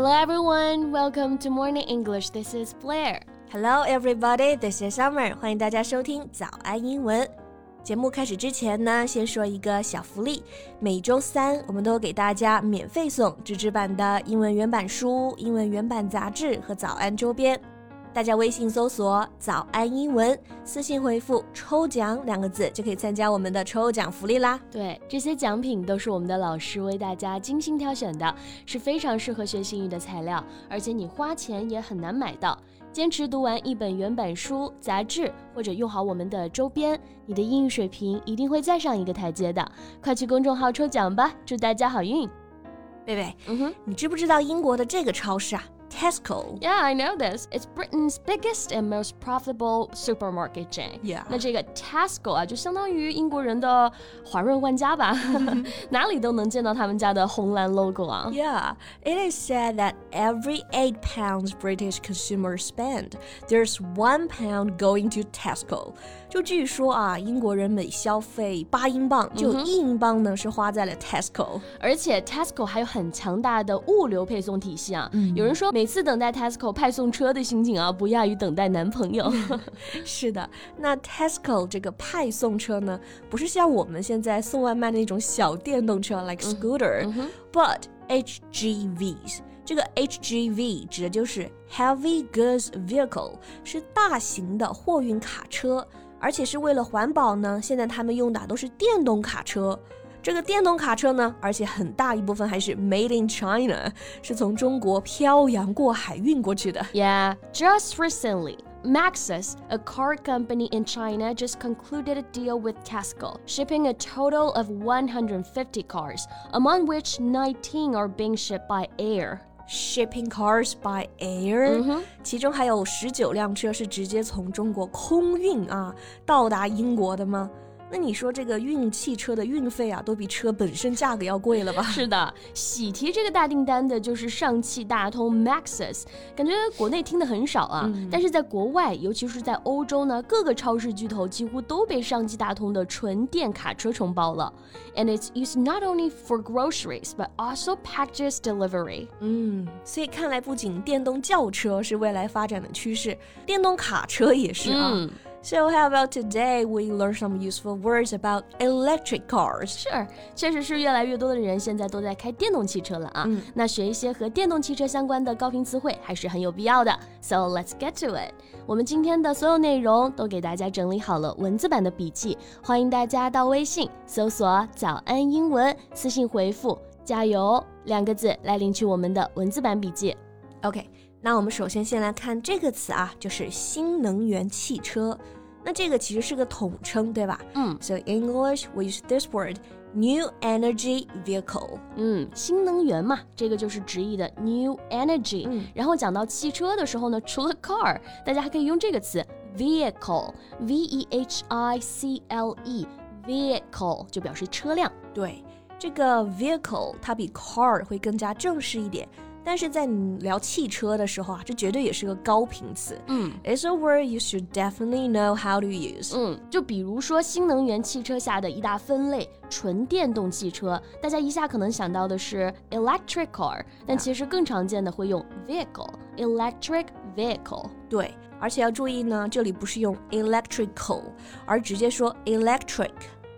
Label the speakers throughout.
Speaker 1: Hello everyone, welcome to Morning English. This is Blair.
Speaker 2: Hello everybody, this is Summer. 欢迎大家收听早安英文。节目开始之前呢，先说一个小福利。每周三我们都给大家免费送纸质版的英文原版书、英文原版杂志和早安周边。大家微信搜索“早安英文”，私信回复“抽奖”两个字，就可以参加我们的抽奖福利啦。
Speaker 1: 对，这些奖品都是我们的老师为大家精心挑选的，是非常适合学英语的材料，而且你花钱也很难买到。坚持读完一本原版书、杂志，或者用好我们的周边，你的英语水平一定会再上一个台阶的。快去公众号抽奖吧，祝大家好运！
Speaker 2: 贝贝，嗯哼，你知不知道英国的这个超市啊 ？Tesco.
Speaker 1: Yeah, I know this. It's Britain's biggest and most profitable supermarket chain.
Speaker 2: Yeah.
Speaker 1: 那这个 Tesco 啊，就相当于英国人的华润万家吧，哪里都能见到他们家的红蓝 logo 啊。
Speaker 2: Yeah, it is said that every eight pounds British consumers spend, there's one pound going to Tesco. 就据说啊，英国人每消费八英镑，就有一英镑呢是花在了 Tesco。
Speaker 1: 而且 Tesco 还有很强大的物流配送体系啊。有人说 每次等待 Tesco 派送车的心情啊，不亚于等待男朋友。
Speaker 2: 是的，那 Tesco 这个派送车呢，不是像我们现在送外卖的那种小电动车，like scooter，but HGVs。这个 HGV 指的就是 Heavy Goods Vehicle，是大型的货运卡车，而且是为了环保呢。现在他们用的都是电动卡车。这个电动卡车呢，而且很大一部分还是 made in China，是从中国漂洋过海运过去的。
Speaker 1: Yeah, just recently. Maxus, a car company in China, just concluded a deal with Tesco, shipping a total of 150 cars, among which 19 are being shipped by air.
Speaker 2: Shipping cars by air，、嗯、其中还有十九辆车是直接从中国空运啊到达英国的吗？ 那你说这个运汽车的运费啊，都比车本身价格要贵了吧？
Speaker 1: 是的，喜提这个大订单的就是上汽大通 Maxus，感觉国内听的很少啊，嗯、但是在国外，尤其是在欧洲呢，各个超市巨头几乎都被上汽大通的纯电卡车承包了。And it's used not only for groceries but also packages delivery。
Speaker 2: 嗯，所以看来不仅电动轿车是未来发展的趋势，电动卡车也是啊。嗯 So how about today we learn some useful words about electric cars?
Speaker 1: Sure，确实是越来越多的人现在都在开电动汽车了啊。嗯、那学一些和电动汽车相关的高频词汇还是很有必要的。So let's get to it。我们今天的所有内容都给大家整理好了文字版的笔记，欢迎大家到微信搜索“早安英文”，私信回复“加油”两个字来领取我们的文字版笔记。
Speaker 2: OK，那我们首先先来看这个词啊，就是新能源汽车。那这个其实是个统称，对吧？
Speaker 1: 嗯。
Speaker 2: So in English we use this word new energy vehicle。
Speaker 1: 嗯，新能源嘛，这个就是直译的 new energy。
Speaker 2: 嗯。
Speaker 1: 然后讲到汽车的时候呢，除了 car，大家还可以用这个词 vehicle，v e h i c l e，vehicle 就表示车辆。
Speaker 2: 对，这个 vehicle 它比 car 会更加正式一点。但是在你聊汽车的时候啊，这绝对也是个高频词。
Speaker 1: 嗯
Speaker 2: ，It's a word you should definitely know how to use。
Speaker 1: 嗯，就比如说新能源汽车下的一大分类，纯电动汽车，大家一下可能想到的是 electric car，但其实更常见的会用 vehicle，electric vehicle。
Speaker 2: 对，而且要注意呢，这里不是用 electrical，而直接说 electric。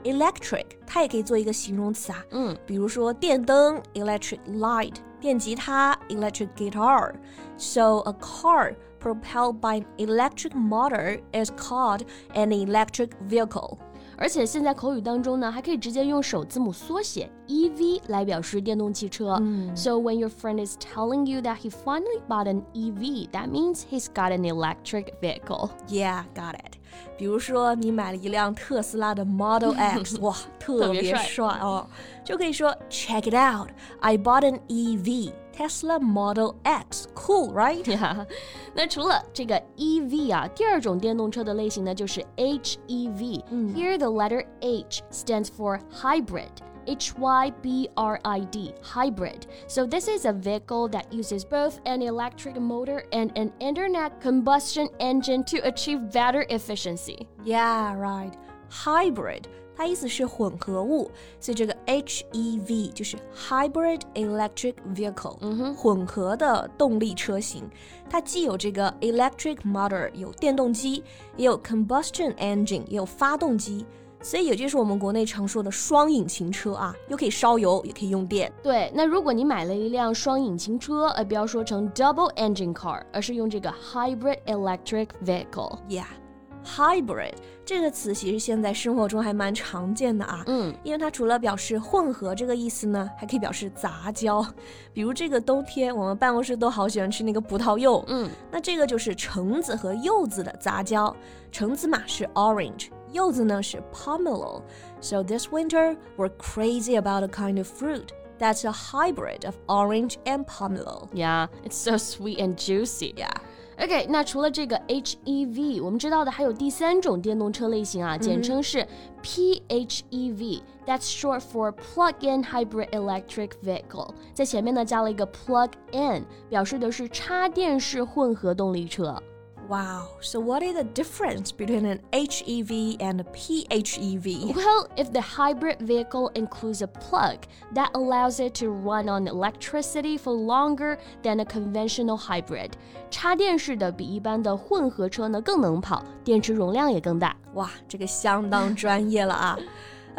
Speaker 2: electric 它也可以做一个形容词啊，
Speaker 1: 嗯，
Speaker 2: 比如说电灯 electric light。电吉他 electric guitar. So a car propelled by an electric motor is called an electric vehicle.
Speaker 1: 而且现在口语当中呢，还可以直接用首字母缩写 EV 来表示电动汽车。
Speaker 2: 嗯、
Speaker 1: so when your friend is telling you that he finally bought an EV, that means he's got an electric vehicle.
Speaker 2: Yeah, got it. 比如说你买了一辆特斯拉的 Model X，哇，特别帅哦，就可以说 Check it out, I bought an EV. Tesla Model X, cool, right?
Speaker 1: Yeah. 那除了这个 EV 啊，第二种电动车的类型呢，就是 HEV。
Speaker 2: 嗯
Speaker 1: Here the letter H stands for hybrid. H Y B R I D, hybrid. So this is a vehicle that uses both an electric motor and an internet combustion engine to achieve better efficiency.
Speaker 2: Yeah, right. Hybrid. 它意思是混合物，所以这个 HEV 就是 Hybrid Electric Vehicle，
Speaker 1: 嗯哼，
Speaker 2: 混合的动力车型。它既有这个 electric motor，有电动机，也有 combustion engine，也有发动机。 所以也就是我们国内常说的双引擎车啊，又可以烧油，也可以用电。
Speaker 1: 对，那如果你买了一辆双引擎车，呃，不要说成 double engine car，而是用这个 hybrid electric vehicle。
Speaker 2: Yeah，hybrid 这个词其实现在生活中还蛮常见的啊。
Speaker 1: 嗯，
Speaker 2: 因为它除了表示混合这个意思呢，还可以表示杂交。比如这个冬天，我们办公室都好喜欢吃那个葡萄柚。
Speaker 1: 嗯，
Speaker 2: 那这个就是橙子和柚子的杂交。橙子嘛是 orange。柚子呢是 pomelo. So this winter we're crazy about a kind of fruit that's a hybrid of orange and pomelo.
Speaker 1: Yeah, it's so sweet and juicy.
Speaker 2: Yeah.
Speaker 1: OK，那除了这个 HEV，我们知道的还有第三种电动车类型啊，简称是 PHEV。That's short for Plug-in Hybrid Electric Vehicle，在前面呢加了一个 plug-in，表示的是插电式混合动力车。
Speaker 2: Wow. So, what is the difference between an HEV and a PHEV?
Speaker 1: Well, if the hybrid vehicle includes a plug, that allows it to run on electricity for longer than a conventional hybrid. 插电式的比一般的混合车呢更能跑，电池容量也更大。
Speaker 2: 哇，这个相当专业了啊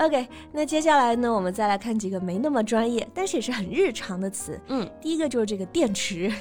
Speaker 2: ！OK，那接下来呢，我们再来看几个没那么专业，但是也是很日常的词。
Speaker 1: 嗯，
Speaker 2: 第一个就是这个电池，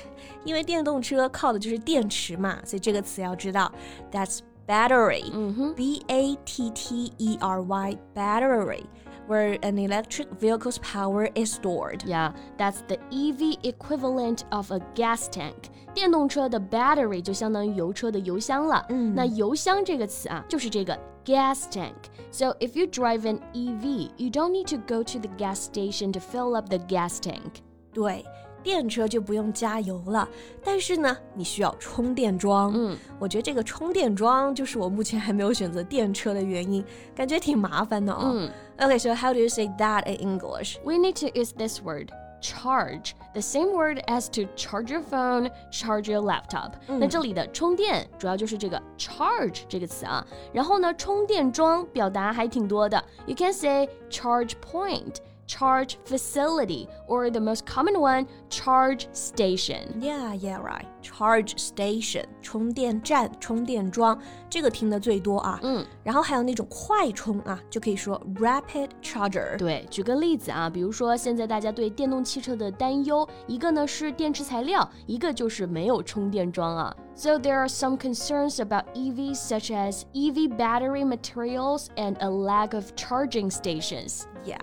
Speaker 2: 因为电动车靠的就是电池嘛，所以这个词要知道，That's battery。
Speaker 1: 嗯哼
Speaker 2: ，B A T T E R Y battery。Where an electric vehicle's power is stored.
Speaker 1: Yeah, that's the EV equivalent of a gas tank. 电动车的 battery 就相当于油车的油箱了。
Speaker 2: 嗯，
Speaker 1: 那油箱这个词啊，就是这个 gas tank. So if you drive an EV, you don't need to go to the gas station to fill up the gas tank.
Speaker 2: 对。电车就不用加油了，但是呢，你需要充电桩。
Speaker 1: 嗯，
Speaker 2: 我觉得这个充电桩就是我目前还没有选择电车的原因，感觉挺麻烦的哦。
Speaker 1: 嗯，
Speaker 2: Okay, so how do you say that in English?
Speaker 1: We need to use this word. Charge the same word as to charge your phone, charge your laptop。那这里的充电主要就是这个 charge 这个词啊。然后呢，充电桩表达还挺多的。You can say charge point charge facility, or the most common one, charge station.
Speaker 2: Yeah, yeah, right. Charge station 充电站、充电桩，这个听的最多啊。
Speaker 1: 嗯，
Speaker 2: 然后还有那种快充啊，就可以说 rapid charger。
Speaker 1: 对，举个例子啊，比如说现在大家对电动汽车的担忧，一个呢是电池材料，一个就是没有充电桩啊。So there are some concerns about EVs such as EV battery materials and a lack of charging stations.
Speaker 2: Yeah.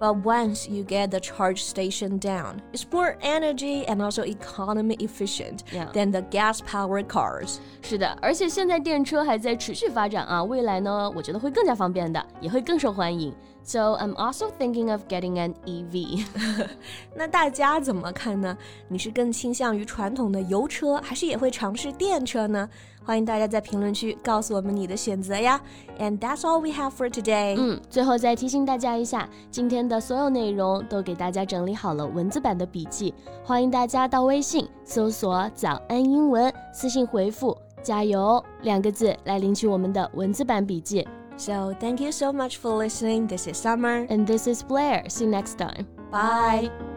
Speaker 2: But once you get the charge station down, it's more energy and also economy efficient
Speaker 1: yeah.
Speaker 2: than the gas-powered cars.
Speaker 1: 是的，而且现在电车还在持续发展啊，未来呢，我觉得会更加方便的，也会更受欢迎。So I'm also thinking of getting an EV.
Speaker 2: 那大家怎么看呢？你是更倾向于传统的油车，还是也会尝试电车呢？ 欢迎大家在评论区告诉我们你的选择呀。And that's all we have for today.
Speaker 1: 嗯，最后再提醒大家一下，今天的所有内容都给大家整理好了文字版的笔记，欢迎大家到微信搜索“早安英文”，私信回复“加油”两个字来领取我们的文字版笔记。
Speaker 2: So thank you so much for listening. This is Summer.
Speaker 1: And this is Blair. See you next time.
Speaker 2: Bye.